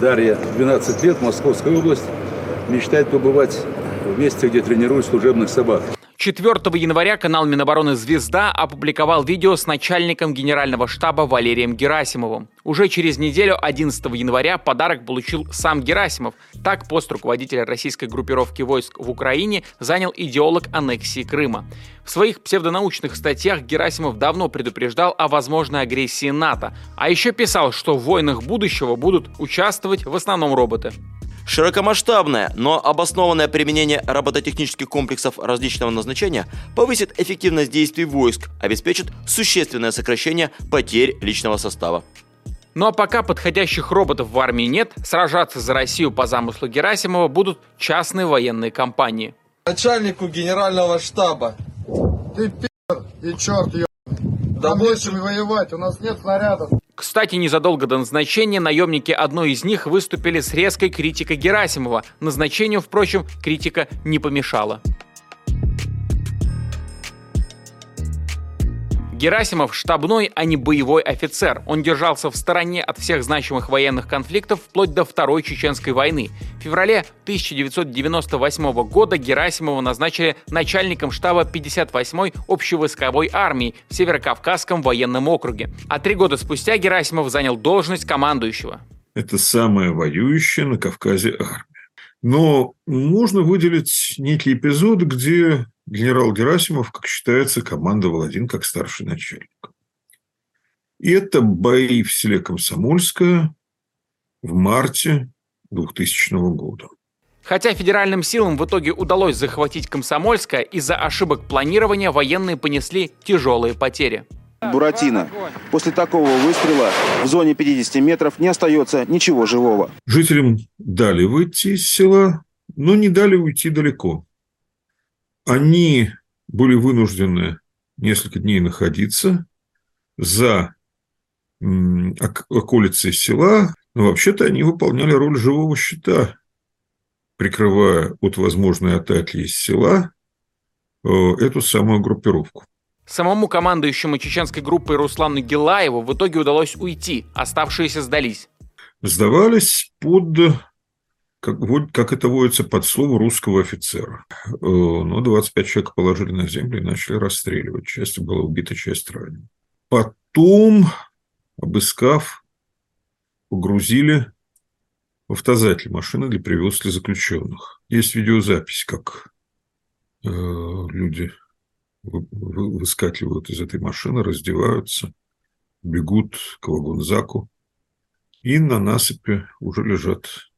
Дарья, 12 лет, Московская область, мечтает побывать в месте, где тренируют служебных собак. 4 января канал Минобороны «Звезда» опубликовал видео с начальником генерального штаба Валерием Герасимовым. Уже через неделю, 11 января, подарок получил сам Герасимов. Так пост руководителя российской группировки войск в Украине занял идеолог аннексии Крыма. В своих псевдонаучных статьях Герасимов давно предупреждал о возможной агрессии НАТО, а еще писал, что в войнах будущего будут участвовать в основном роботы. Широкомасштабное, но обоснованное применение робототехнических комплексов различного назначения повысит эффективность действий войск, обеспечит существенное сокращение потерь личного состава. Ну а пока подходящих роботов в армии нет, сражаться за Россию по замыслу Герасимова будут частные военные компании. Начальнику генерального штаба. Ты пи***, и черт, ё... Да больше воевать, у нас нет снарядов. Кстати, незадолго до назначения наемники одной из них выступили с резкой критикой Герасимова. Назначению, впрочем, критика не помешала. Герасимов – штабной, а не боевой офицер. Он держался в стороне от всех значимых военных конфликтов вплоть до Второй Чеченской войны. В феврале 1998 года Герасимова назначили начальником штаба 58-й общевойсковой армии в Северокавказском военном округе. А три года спустя Герасимов занял должность командующего. Это самая воюющая на Кавказе армия. Но можно выделить некий эпизод, где генерал Герасимов, как считается, командовал один как старший начальник. И это бои в селе Комсомольское в марте 2000 года. Хотя федеральным силам в итоге удалось захватить Комсомольское, из-за ошибок планирования военные понесли тяжелые потери. Буратино. После такого выстрела в зоне 50 метров не остается ничего живого. Жителям дали выйти из села, но не дали уйти далеко. Они были вынуждены несколько дней находиться за околицей села, но вообще-то они выполняли роль живого щита, прикрывая от возможной атаки из села э, эту самую группировку. Самому командующему чеченской группой Руслану Гилаеву в итоге удалось уйти, оставшиеся сдались. Сдавались под, как, как это водится, под слово русского офицера. Э, но 25 человек положили на землю и начали расстреливать. Часть была убита, часть ранена. Потом, обыскав, погрузили в автозатель машины для перевозки заключенных. Есть видеозапись, как э, люди выскакивают из этой машины, раздеваются, бегут к вагонзаку. И на насыпи уже лежат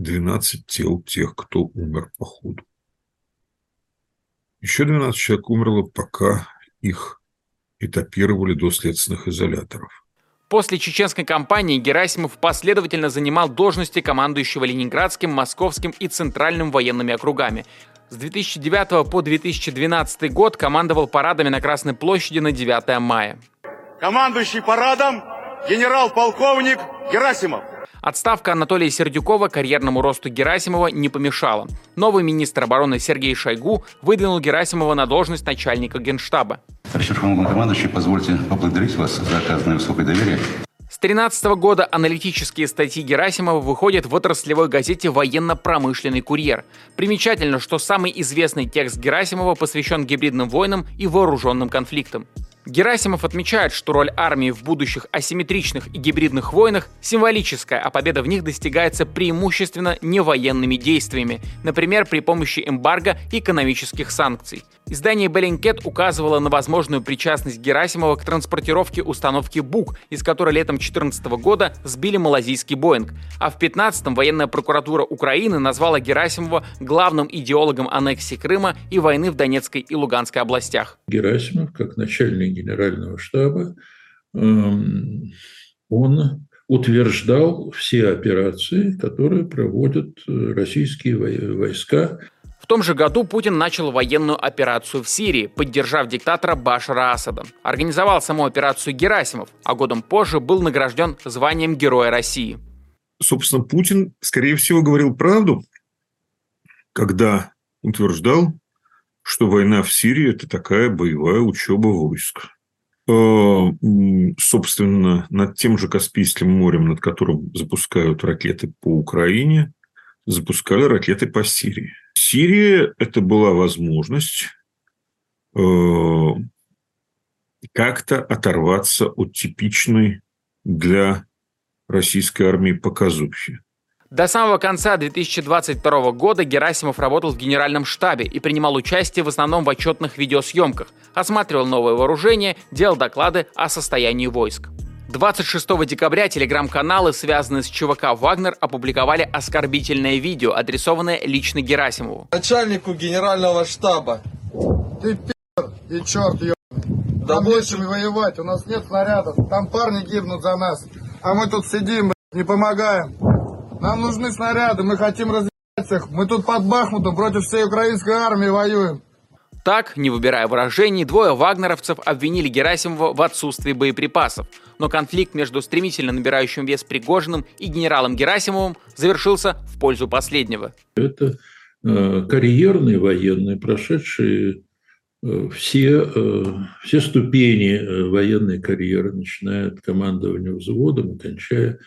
12 тел тех, кто умер по ходу. Еще 12 человек умерло, пока их этапировали до следственных изоляторов. После чеченской кампании Герасимов последовательно занимал должности командующего Ленинградским, Московским и Центральным военными округами. С 2009 по 2012 год командовал парадами на Красной площади на 9 мая. Командующий парадом генерал-полковник Герасимов. Отставка Анатолия Сердюкова карьерному росту Герасимова не помешала. Новый министр обороны Сергей Шойгу выдвинул Герасимова на должность начальника генштаба. Товарищ командующий, позвольте поблагодарить вас за оказанное высокое доверие. С 2013 года аналитические статьи Герасимова выходят в отраслевой газете «Военно-промышленный курьер». Примечательно, что самый известный текст Герасимова посвящен гибридным войнам и вооруженным конфликтам. Герасимов отмечает, что роль армии в будущих асимметричных и гибридных войнах символическая, а победа в них достигается преимущественно не военными действиями, например, при помощи эмбарго и экономических санкций. Издание Bellingcat указывало на возможную причастность Герасимова к транспортировке установки БУК, из которой летом 2014 года сбили малазийский Боинг. А в 2015-м военная прокуратура Украины назвала Герасимова главным идеологом аннексии Крыма и войны в Донецкой и Луганской областях. Герасимов, как начальник генерального штаба, эм, он утверждал все операции, которые проводят э, российские войска. В том же году Путин начал военную операцию в Сирии, поддержав диктатора Башара Асада. Организовал саму операцию Герасимов, а годом позже был награжден званием Героя России. Собственно, Путин, скорее всего, говорил правду, когда утверждал, что война в Сирии – это такая боевая учеба войск. собственно, над тем же Каспийским морем, над которым запускают ракеты по Украине, запускали ракеты по Сирии. Сирия – это была возможность как-то оторваться от типичной для российской армии показухи. До самого конца 2022 года Герасимов работал в генеральном штабе и принимал участие в основном в отчетных видеосъемках, осматривал новое вооружение, делал доклады о состоянии войск. 26 декабря телеграм-каналы, связанные с ЧВК «Вагнер», опубликовали оскорбительное видео, адресованное лично Герасимову. Начальнику генерального штаба. Ты пи***, и черт, ё... Да больше воевать, у нас нет снарядов. Там парни гибнут за нас. А мы тут сидим, не помогаем. Нам нужны снаряды, мы хотим развивать их. Мы тут под Бахмутом против всей украинской армии воюем. Так, не выбирая выражений, двое вагнеровцев обвинили Герасимова в отсутствии боеприпасов. Но конфликт между стремительно набирающим вес Пригожиным и генералом Герасимовым завершился в пользу последнего. Это э, карьерные военные, прошедшие Э, все, э, все ступени э, военной карьеры, начиная от командования взводом и кончая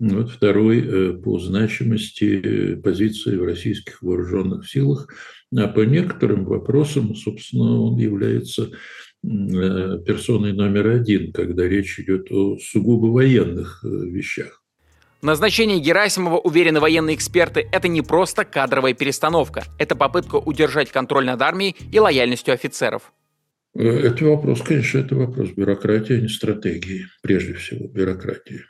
вот, второй по значимости позиции в российских вооруженных силах. А по некоторым вопросам, собственно, он является персоной номер один, когда речь идет о сугубо военных вещах. Назначение Герасимова, уверены военные эксперты, это не просто кадровая перестановка. Это попытка удержать контроль над армией и лояльностью офицеров. Это вопрос, конечно, это вопрос бюрократии, а не стратегии. Прежде всего, бюрократии.